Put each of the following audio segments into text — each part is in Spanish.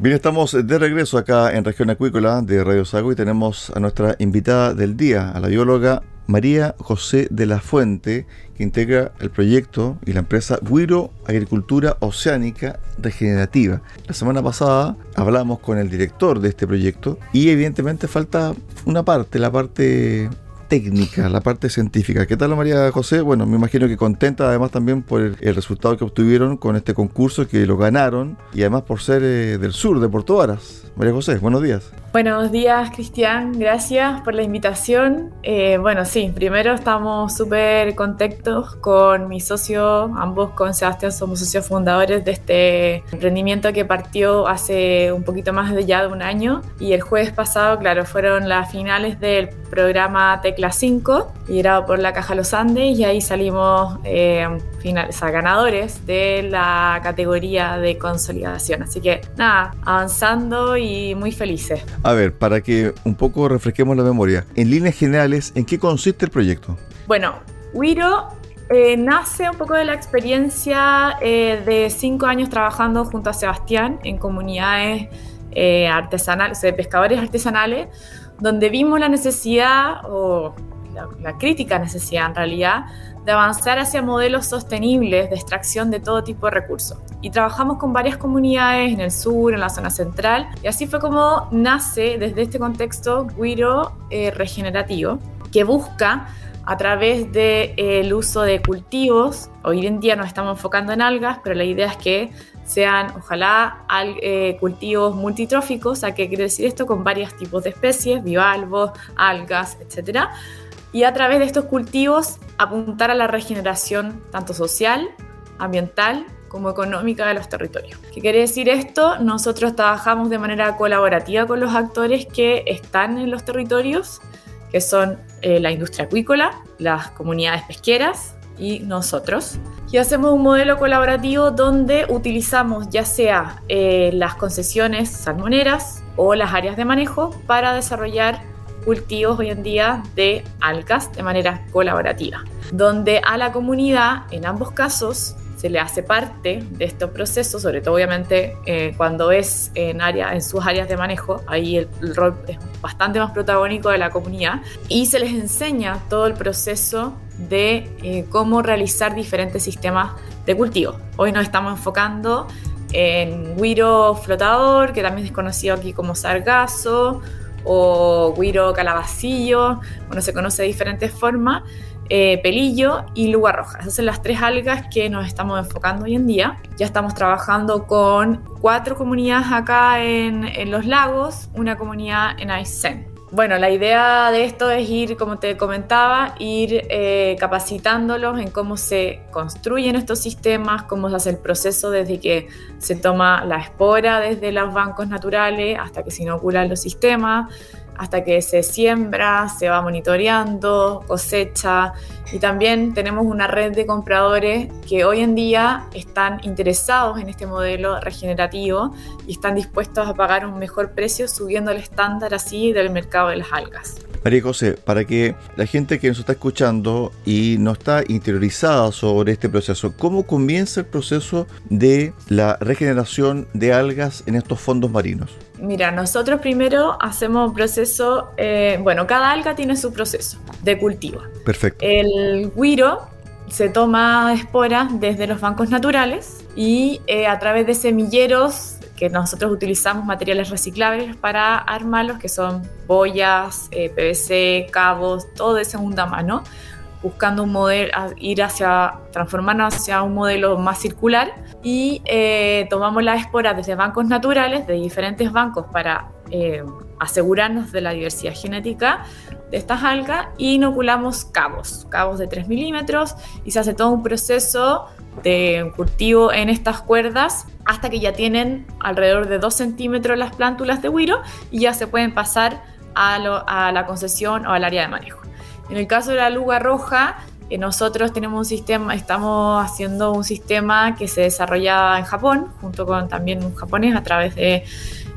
Bien, estamos de regreso acá en Región Acuícola de Radio Sago y tenemos a nuestra invitada del día, a la bióloga María José de la Fuente, que integra el proyecto y la empresa Guiro Agricultura Oceánica Regenerativa. La semana pasada hablamos con el director de este proyecto y evidentemente falta una parte, la parte técnica, la parte científica. ¿Qué tal María José? Bueno, me imagino que contenta además también por el, el resultado que obtuvieron con este concurso, que lo ganaron y además por ser eh, del sur, de Puerto Varas. María José, buenos días. Buenos días, Cristian. Gracias por la invitación. Eh, bueno, sí, primero estamos súper contentos con mi socio, ambos con Sebastián somos socios fundadores de este emprendimiento que partió hace un poquito más de ya de un año. Y el jueves pasado, claro, fueron las finales del programa Tecla 5, liderado por la Caja Los Andes, y ahí salimos eh, final, o sea, ganadores de la categoría de consolidación. Así que nada, avanzando y muy felices. A ver, para que un poco refresquemos la memoria, en líneas generales, ¿en qué consiste el proyecto? Bueno, Wiro eh, nace un poco de la experiencia eh, de cinco años trabajando junto a Sebastián en comunidades eh, artesanales, de pescadores artesanales, donde vimos la necesidad, o la, crítica necesidad en realidad, de avanzar hacia modelos sostenibles de extracción de todo tipo de recursos. Y trabajamos con varias comunidades en el sur, en la zona central, y así fue como nace desde este contexto Guiro eh, Regenerativo, que busca a través del de, uso de cultivos, hoy en día nos estamos enfocando en algas, pero la idea es que sean, ojalá, al, eh, cultivos multitróficos, ¿a qué quiere decir esto? Con varios tipos de especies, bivalvos, algas, etcétera y a través de estos cultivos apuntar a la regeneración tanto social, ambiental como económica de los territorios. ¿Qué quiere decir esto? Nosotros trabajamos de manera colaborativa con los actores que están en los territorios, que son eh, la industria acuícola, las comunidades pesqueras y nosotros. Y hacemos un modelo colaborativo donde utilizamos ya sea eh, las concesiones salmoneras o las áreas de manejo para desarrollar cultivos hoy en día de algas de manera colaborativa, donde a la comunidad, en ambos casos, se le hace parte de estos procesos, sobre todo obviamente eh, cuando es en, área, en sus áreas de manejo, ahí el, rol es bastante más protagónico de la comunidad, y se les enseña todo el proceso de eh, cómo realizar diferentes sistemas de cultivo. Hoy nos estamos enfocando en guiro flotador, que también es conocido aquí como sargazo, o guiro calabacillo, bueno, se conoce de diferentes formas, eh, pelillo y luga roja. Esas son las tres algas que nos estamos enfocando hoy en día. Ya estamos trabajando con cuatro comunidades acá en, los lagos, una comunidad en Aysén. Bueno, la idea de esto es ir, como te comentaba, ir eh, capacitándolos en cómo se construyen estos sistemas, cómo se hace el proceso desde que se toma la espora desde los bancos naturales hasta que se inoculan los sistemas, hasta que se siembra, se va monitoreando, cosecha y también tenemos una red de compradores que hoy en día están interesados en este modelo regenerativo y están dispuestos a pagar un mejor precio subiendo el estándar así del mercado de las algas. María José, para que la gente que nos está escuchando y no está interiorizada sobre este proceso, ¿cómo comienza el proceso de la regeneración de algas en estos fondos marinos? Mira, nosotros primero hacemos un proceso, eh, bueno, cada alga tiene su proceso de cultivo. Perfecto. El guiro se toma esporas desde los bancos naturales y eh, a través de semilleros que nosotros utilizamos materiales reciclables para armarlos, que son boyas, eh, PVC, cabos, todo de segunda mano, buscando un modelo, ir hacia, transformarnos hacia un modelo más circular y eh, tomamos las esporas desde bancos naturales, de diferentes bancos, para eh, asegurarnos de la diversidad genética de estas algas y inoculamos cabos, cabos de 3 milímetros y se hace todo un proceso de cultivo en estas cuerdas hasta que ya tienen alrededor de 2 centímetros las plántulas de huiro y ya se pueden pasar a, la concesión o al área de manejo. En el caso de la luga roja, eh, nosotros tenemos un sistema, estamos haciendo un sistema que se desarrolla en Japón, junto con también un japonés a través de,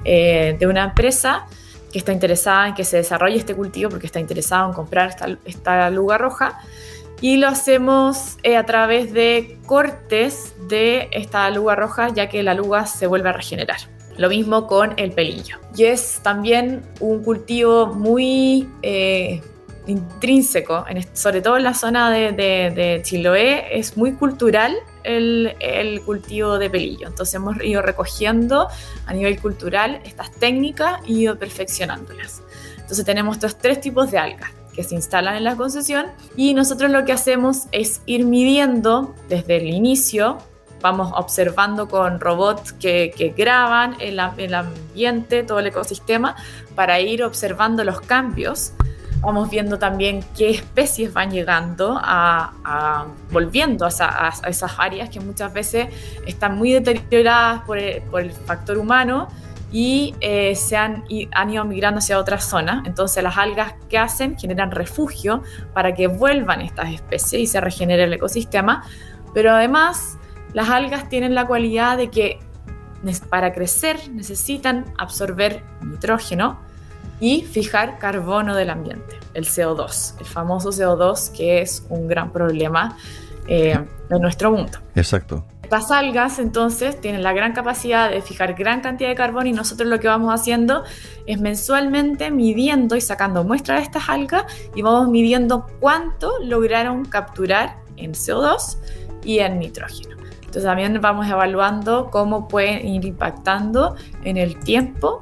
eh, de una empresa que está interesada en que se desarrolle este cultivo porque está interesado en comprar esta, esta luga roja y lo hacemos eh, a través de cortes de esta luga roja, ya que la luga se vuelve a regenerar. Lo mismo con el pelillo. Y es también un cultivo muy eh, intrínseco, sobre todo en la zona de, Chiloé, es muy cultural el, cultivo de pelillo. Entonces hemos ido recogiendo a nivel cultural estas técnicas y ido perfeccionándolas. Entonces tenemos estos tres tipos de algas que se instalan en la concesión y nosotros lo que hacemos es ir midiendo desde el inicio, vamos observando con robots que, graban el ambiente, todo el ecosistema, para ir observando los cambios vamos viendo también qué especies van llegando a, volviendo a, esas áreas que muchas veces están muy deterioradas por el factor humano y eh, se han, han, ido migrando hacia otras zonas. Entonces las algas que hacen generan refugio para que vuelvan estas especies y se regenere el ecosistema. Pero además las algas tienen la cualidad de que para crecer necesitan absorber nitrógeno y fijar carbono del ambiente, el CO2, el famoso CO2 que es un gran problema eh, de nuestro mundo. Exacto. Las algas entonces tienen la gran capacidad de fijar gran cantidad de carbono y nosotros lo que vamos haciendo es mensualmente midiendo y sacando muestras de estas algas y vamos midiendo cuánto lograron capturar en CO2 y en nitrógeno. Entonces también vamos evaluando cómo pueden ir impactando en el tiempo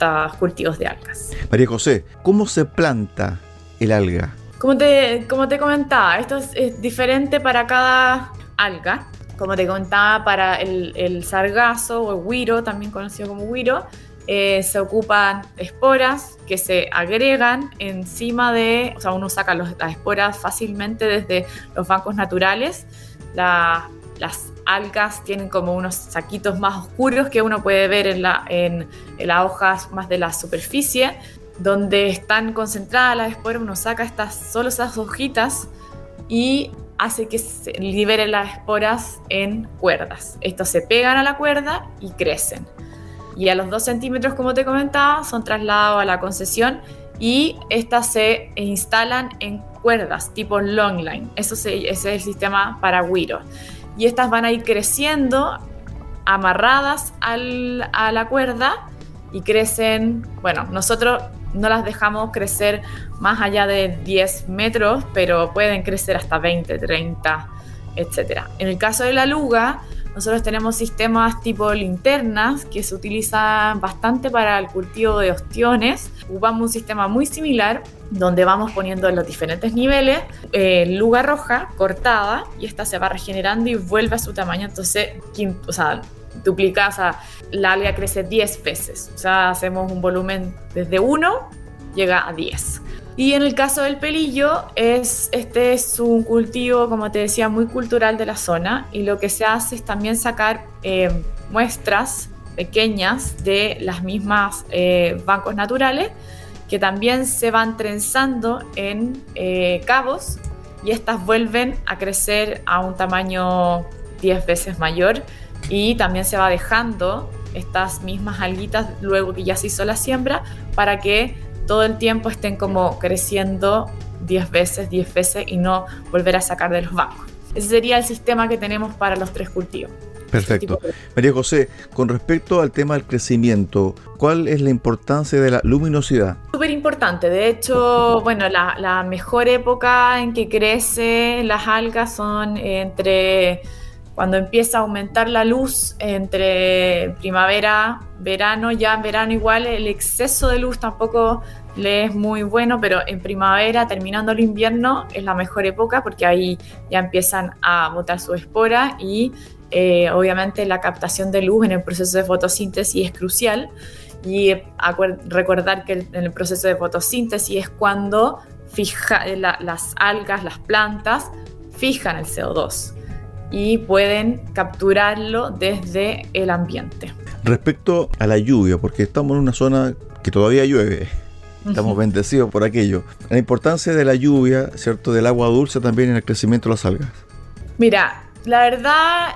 estos cultivos de algas. María José, ¿cómo se planta el alga? Como te, como te comentaba, esto es diferente para cada alga. Como te contaba, para el, sargazo o el guiro, también conocido como guiro, eh, se ocupan esporas que se agregan encima de, o sea, uno saca las esporas fácilmente desde los bancos naturales. las algas tienen como unos saquitos más oscuros que uno puede ver en, la, en, las hojas más de la superficie, donde están concentradas las esporas. Uno saca estas, solo esas hojitas y hace que se liberen las esporas en cuerdas. Estos se pegan a la cuerda y crecen. Y a los 2 centímetros, como te comentaba, son trasladados a la concesión y estas se instalan en cuerdas tipo long line. Eso ese es el sistema para Wiro. Y estas van a ir creciendo amarradas a la cuerda y crecen, bueno, nosotros no las dejamos crecer más allá de 10 metros, pero pueden crecer hasta 20, 30, etc. En el caso de la luga, nosotros tenemos sistemas tipo linternas que se utilizan bastante para el cultivo de ostiones. Ocupamos un sistema muy similar donde vamos poniendo en los diferentes niveles eh, luga roja cortada y esta se va regenerando y vuelve a su tamaño. Entonces, o sea, duplica, la alga crece 10 veces. O sea, hacemos un volumen desde 1, llega a 10. Y en el caso del pelillo, es, este es un cultivo, como te decía, muy cultural de la zona. Y lo que se hace es también sacar eh, muestras pequeñas de las mismas eh, bancos naturales que también se van trenzando en eh, cabos y estas vuelven a crecer a un tamaño 10 veces mayor. Y también se va dejando estas mismas alguitas luego que ya se hizo la siembra para que todo el tiempo estén como creciendo 10 veces, 10 veces y no volver a sacar de los bancos. Ese sería el sistema que tenemos para los tres cultivos. Perfecto. María José, con respecto al tema del crecimiento, ¿cuál es la importancia de la luminosidad? Súper importante. De hecho, bueno, la, la, mejor época en que crecen las algas son entre cuando empieza a aumentar la luz entre primavera, verano, ya en verano igual el exceso de luz tampoco le es muy bueno, pero en primavera, terminando el invierno, es la mejor época porque ahí ya empiezan a botar su espora y eh, obviamente la captación de luz en el proceso de fotosíntesis es crucial y recordar que en el proceso de fotosíntesis es cuando fija, las algas, las plantas, fijan el CO2 y pueden capturarlo desde el ambiente. Respecto a la lluvia, porque estamos en una zona que todavía llueve, estamos bendecidos por aquello. La importancia de la lluvia, ¿cierto? Del agua dulce también en el crecimiento de las algas. Mira, la verdad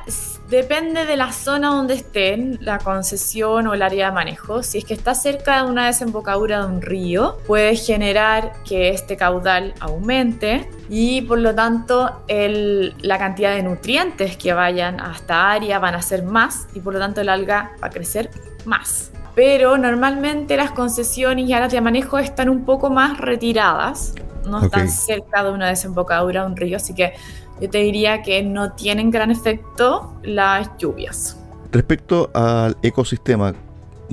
depende de la zona donde estén, la concesión o el área de manejo. Si es que está cerca de una desembocadura de un río, puede generar que este caudal aumente y por lo tanto la cantidad de nutrientes que vayan a esta área van a ser más y por lo tanto el alga va a crecer más. Pero normalmente las concesiones y áreas de manejo están un poco más retiradas, no están cerca de una desembocadura de un río, así que yo te diría que no tienen gran efecto las lluvias. Respecto al ecosistema,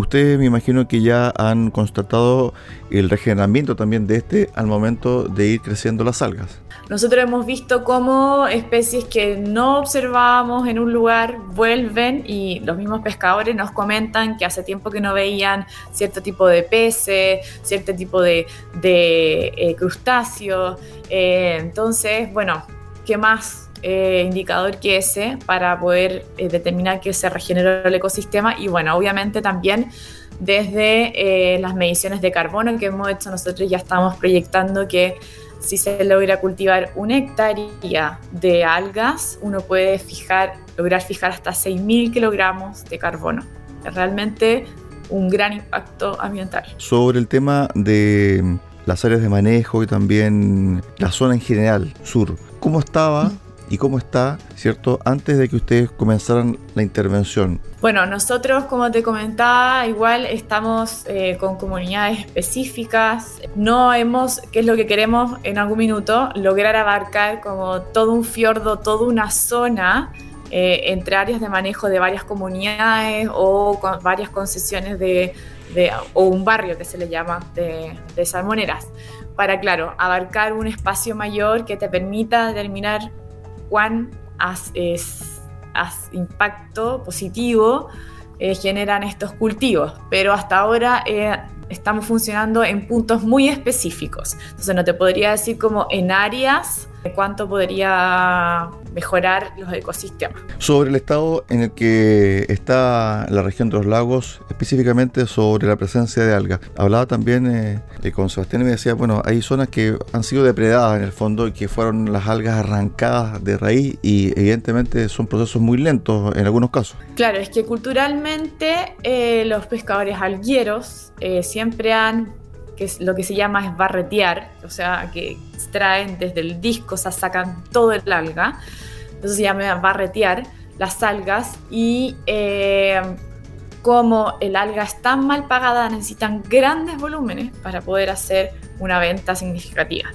ustedes me imagino que ya han constatado el regeneramiento también de este al momento de ir creciendo las algas. Nosotros hemos visto cómo especies que no observábamos en un lugar vuelven y los mismos pescadores nos comentan que hace tiempo que no veían cierto tipo de peces, cierto tipo de, eh, crustáceos. Eh, entonces, bueno, ¿qué más eh, indicador que ese para poder eh, determinar que se regeneró el ecosistema? Y bueno, obviamente también desde eh, las mediciones de carbono que hemos hecho nosotros ya estamos proyectando que si se logra cultivar una hectárea de algas, uno puede fijar, lograr fijar hasta 6.000 kilogramos de carbono. Realmente un gran impacto ambiental. Sobre el tema de las áreas de manejo y también la zona en general, sur, cómo estaba y cómo está, ¿cierto? Antes de que ustedes comenzaran la intervención. Bueno, nosotros, como te comentaba, igual estamos eh, con comunidades específicas. No hemos, que es lo que queremos en algún minuto, lograr abarcar como todo un fiordo, toda una zona eh, entre áreas de manejo de varias comunidades o con varias concesiones de, o un barrio que se le llama de, de salmoneras para, claro, abarcar un espacio mayor que te permita determinar cuán es, impacto positivo eh, generan estos cultivos. Pero hasta ahora eh, estamos funcionando en puntos muy específicos. Entonces no te podría decir como en áreas cuánto podría mejorar los ecosistemas. Sobre el estado en el que está la región de los lagos, específicamente sobre la presencia de algas. Hablaba también eh, con Sebastián y me decía, bueno, hay zonas que han sido depredadas en el fondo y que fueron las algas arrancadas de raíz y evidentemente son procesos muy lentos en algunos casos. Claro, es que culturalmente eh, los pescadores algueros eh, siempre han que es lo que se llama es barretear, o sea, que extraen desde el disco, o sea, sacan todo el alga, entonces se llama barretear las algas y eh, como el alga es tan mal pagada, necesitan grandes volúmenes para poder hacer una venta significativa.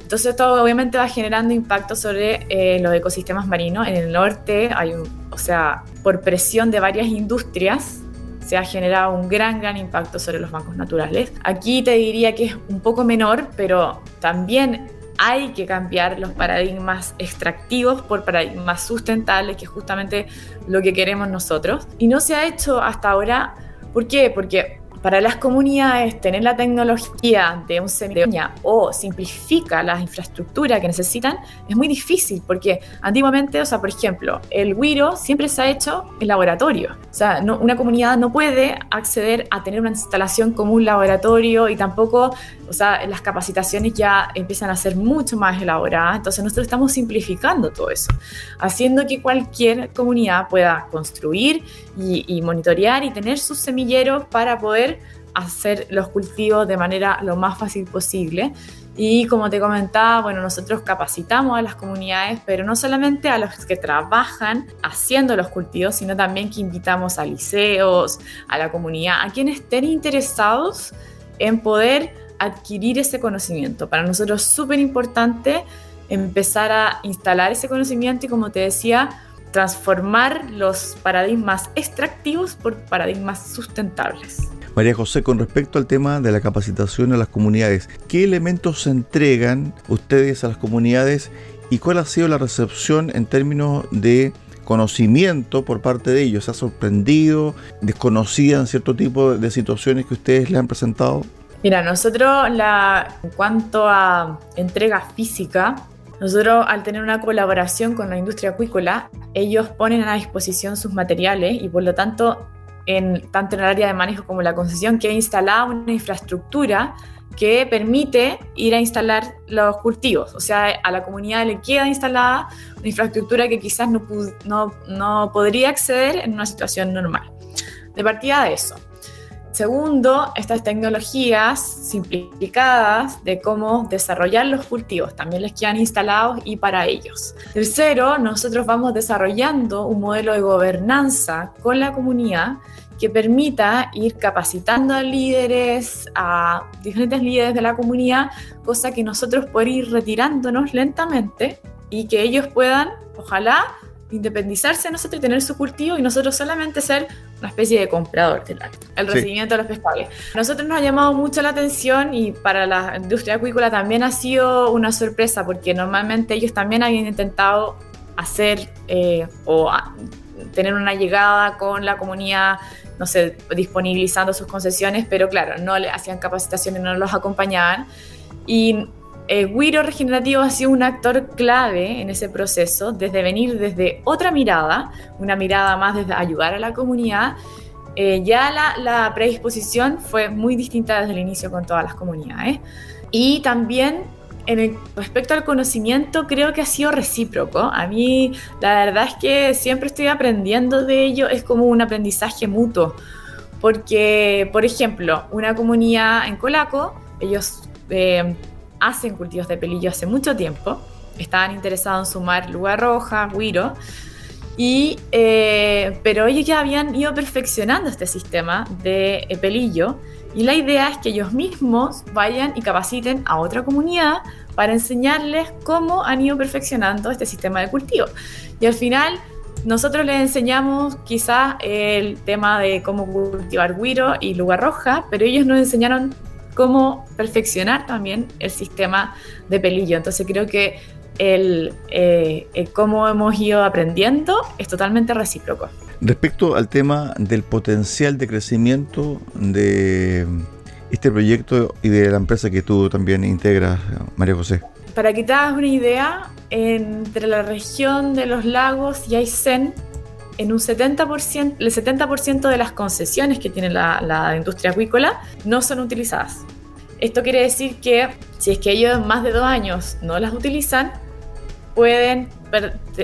Entonces esto obviamente va generando impacto sobre eh, los ecosistemas marinos. En el norte hay un, o sea, por presión de varias industrias, se ha generado un gran, gran impacto sobre los bancos naturales. Aquí te diría que es un poco menor, pero también hay que cambiar los paradigmas extractivos por paradigmas sustentables, que es justamente lo que queremos nosotros. Y no se ha hecho hasta ahora. ¿Por qué? Porque para las comunidades tener la tecnología de un semilla o simplifica la infraestructura que necesitan es muy difícil porque antiguamente, o sea, por ejemplo, el Wiro siempre se ha hecho en laboratorio. O sea, una comunidad no puede acceder a tener una instalación como un laboratorio y tampoco, o sea, las capacitaciones ya empiezan a ser mucho más elaboradas. Entonces nosotros estamos simplificando todo eso, haciendo que cualquier comunidad pueda construir y, y monitorear y tener sus semilleros para poder hacer los cultivos de manera lo más fácil posible. Y como te comentaba, bueno, nosotros capacitamos a las comunidades, pero no solamente a los que trabajan haciendo los cultivos, sino también que invitamos a liceos, a la comunidad, a quienes estén interesados en poder adquirir ese conocimiento. Para nosotros es súper importante empezar a instalar ese conocimiento y como te decía, transformar los paradigmas extractivos por paradigmas sustentables. María José, con respecto al tema de la capacitación a las comunidades, ¿qué elementos se entregan ustedes a las comunidades y cuál ha sido la recepción en términos de conocimiento por parte de ellos? ¿Se ha sorprendido? ¿Desconocían cierto tipo de situaciones que ustedes le han presentado? Mira, nosotros la, en cuanto a entrega física, nosotros al tener una colaboración con la industria acuícola, ellos ponen a disposición sus materiales y por lo tanto en, tanto en el área de manejo como la concesión, que ha instalado una infraestructura que permite ir a instalar los cultivos. O sea, a la comunidad le queda instalada una infraestructura que quizás no, no, no podría acceder en una situación normal. De partida de eso. Segundo, estas tecnologías simplificadas de cómo desarrollar los cultivos también les quedan instalados y para ellos. Tercero, nosotros vamos desarrollando un modelo de gobernanza con la comunidad que permita ir capacitando a líderes, a diferentes líderes de la comunidad, cosa que nosotros poder ir retirándonos lentamente y que ellos puedan, ojalá, independizarse de nosotros y tener su cultivo y nosotros solamente ser una especie de comprador del el recibimiento de los pescadores. A nosotros nos ha llamado mucho la atención y para la industria acuícola también ha sido una sorpresa porque normalmente ellos también habían intentado hacer eh, o tener una llegada con la comunidad no sé, disponibilizando sus concesiones, pero claro, no le hacían capacitaciones, no los acompañaban. Y eh, Wiro Regenerativo ha sido un actor clave en ese proceso, desde venir desde otra mirada, una mirada más desde ayudar a la comunidad. Eh, ya la, predisposición fue muy distinta desde el inicio con todas las comunidades. Y también en respecto al conocimiento, creo que ha sido recíproco. A mí, la verdad es que siempre estoy aprendiendo de ello, es como un aprendizaje mutuo. Porque, por ejemplo, una comunidad en Colaco, ellos eh, hacen cultivos de pelillo hace mucho tiempo, estaban interesados en sumar lugar roja, guiro, y, eh, pero ellos ya habían ido perfeccionando este sistema de eh, pelillo. Y la idea es que ellos mismos vayan y capaciten a otra comunidad para enseñarles cómo han ido perfeccionando este sistema de cultivo. Y al final nosotros les enseñamos quizás el tema de cómo cultivar guiro y lugar roja, pero ellos nos enseñaron cómo perfeccionar también el sistema de pelillo. Entonces creo que el, eh, el cómo hemos ido aprendiendo es totalmente recíproco. Respecto al tema del potencial de crecimiento de este proyecto y de la empresa que tú también integras, María José. Para que te hagas una idea, entre la región de los lagos y Aysén, en un 70%, el 70% de las concesiones que tiene la, la industria acuícola no son utilizadas. Esto quiere decir que si es que ellos en más de dos años no las utilizan, pueden,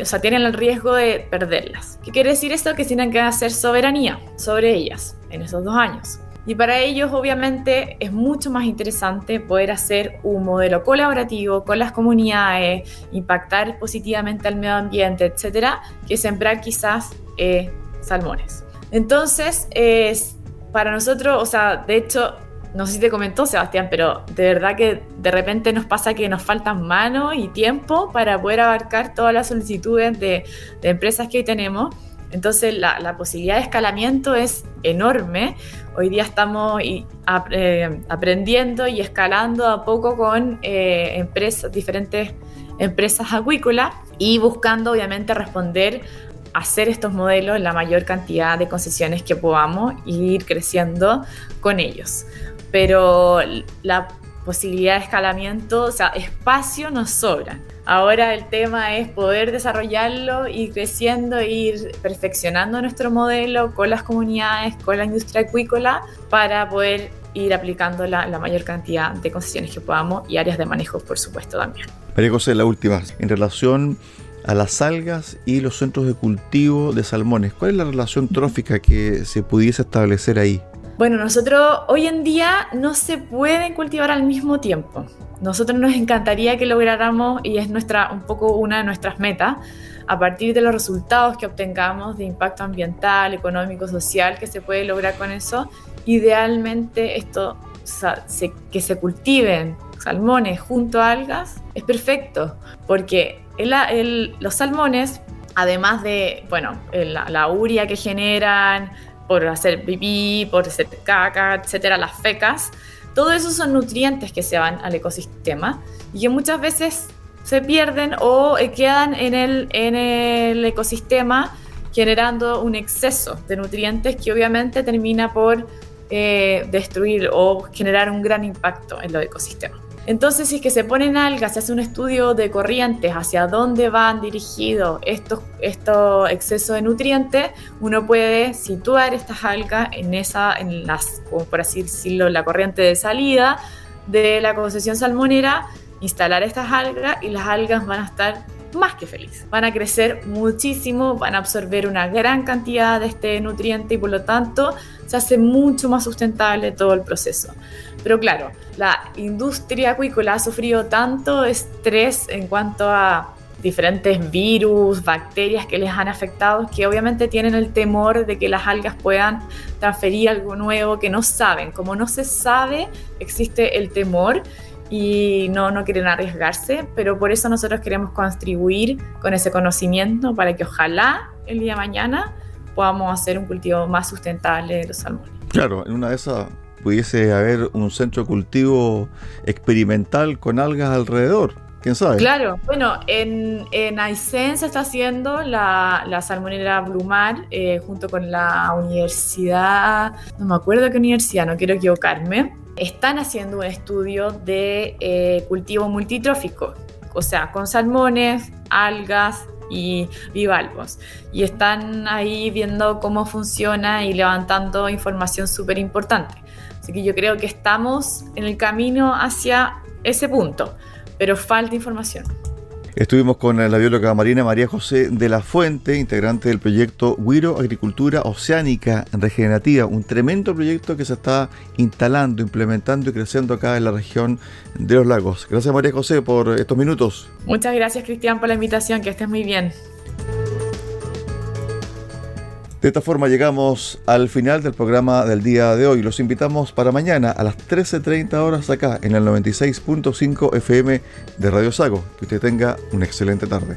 o sea, tienen el riesgo de perderlas. ¿Qué quiere decir esto? Que tienen que hacer soberanía sobre ellas en esos dos años. Y para ellos, obviamente, es mucho más interesante poder hacer un modelo colaborativo con las comunidades, impactar positivamente al medio ambiente, etcétera, que sembrar quizás eh, salmones. Entonces, es para nosotros, o sea, de hecho, no sé si te comentó Sebastián, pero de verdad que de repente nos pasa que nos faltan manos y tiempo para poder abarcar todas las solicitudes de, empresas que hoy tenemos. Entonces la, posibilidad de escalamiento es enorme. Hoy día estamos aprendiendo y escalando a poco con eh, empresas, diferentes empresas acuícolas y buscando obviamente responder hacer estos modelos en la mayor cantidad de concesiones que podamos y ir creciendo con ellos. Pero la posibilidad de escalamiento, o sea, espacio nos sobra. Ahora el tema es poder desarrollarlo, ir creciendo, ir perfeccionando nuestro modelo con las comunidades, con la industria acuícola, para poder ir aplicando la, la mayor cantidad de concesiones que podamos y áreas de manejo, por supuesto, también. María José, la última, en relación a las algas y los centros de cultivo de salmones, ¿cuál es la relación trófica que se pudiese establecer ahí? Bueno, nosotros hoy en día no se pueden cultivar al mismo tiempo. Nosotros nos encantaría que lográramos, y es nuestra, un poco una de nuestras metas, a partir de los resultados que obtengamos de impacto ambiental, económico, social que se puede lograr con eso, idealmente esto, que se cultiven salmones junto a algas, es perfecto, porque los salmones, además de, bueno, la, uria que generan, por hacer pipí, por hacer caca, etcétera, las fecas. Todo eso son nutrientes que se van al ecosistema y que muchas veces se pierden o eh, quedan en el, en el ecosistema generando un exceso de nutrientes que obviamente termina por eh, destruir o generar un gran impacto en los ecosistemas. Entonces, si es que se ponen algas, se hace un estudio de corrientes hacia dónde van dirigidos estos, estos excesos de nutrientes, uno puede situar estas algas en esa, en las, como por así decirlo, la corriente de salida de la concesión salmonera, instalar estas algas y las algas van a estar más que felices. Van a crecer muchísimo, van a absorber una gran cantidad de este nutriente y por lo tanto se hace mucho más sustentable todo el proceso. Pero claro, la industria acuícola ha sufrido tanto estrés en cuanto a diferentes virus, bacterias que les han afectado, que obviamente tienen el temor de que las algas puedan transferir algo nuevo que no saben. Como no se sabe, existe el temor y no, no quieren arriesgarse, pero por eso nosotros queremos contribuir con ese conocimiento para que ojalá el día de mañana podamos hacer un cultivo más sustentable de los salmones. Claro, en una de esas pudiese haber un centro de cultivo experimental con algas alrededor. ¿Quién sabe? Claro, bueno, en, en Aysén se está haciendo la, la salmonera Blumar eh, junto con la universidad, no me acuerdo qué universidad, no quiero equivocarme, están haciendo un estudio de eh, cultivo multitrófico, o sea, con salmones, algas, y bivalvos. Y están ahí viendo cómo funciona y levantando información súper importante. Así que yo creo que estamos en el camino hacia ese punto, pero falta información. Estuvimos con la bióloga marina María José de la Fuente, integrante del proyecto Huiro Agricultura Oceánica Regenerativa, un tremendo proyecto que se está instalando, implementando y creciendo acá en la región de los lagos. Gracias María José por estos minutos. Muchas gracias Cristian por la invitación, que estés muy bien. De esta forma llegamos al final del programa del día de hoy. Los invitamos para mañana a las 13.30 horas acá en el 96.5 FM de Radio Sago. Que usted tenga una excelente tarde.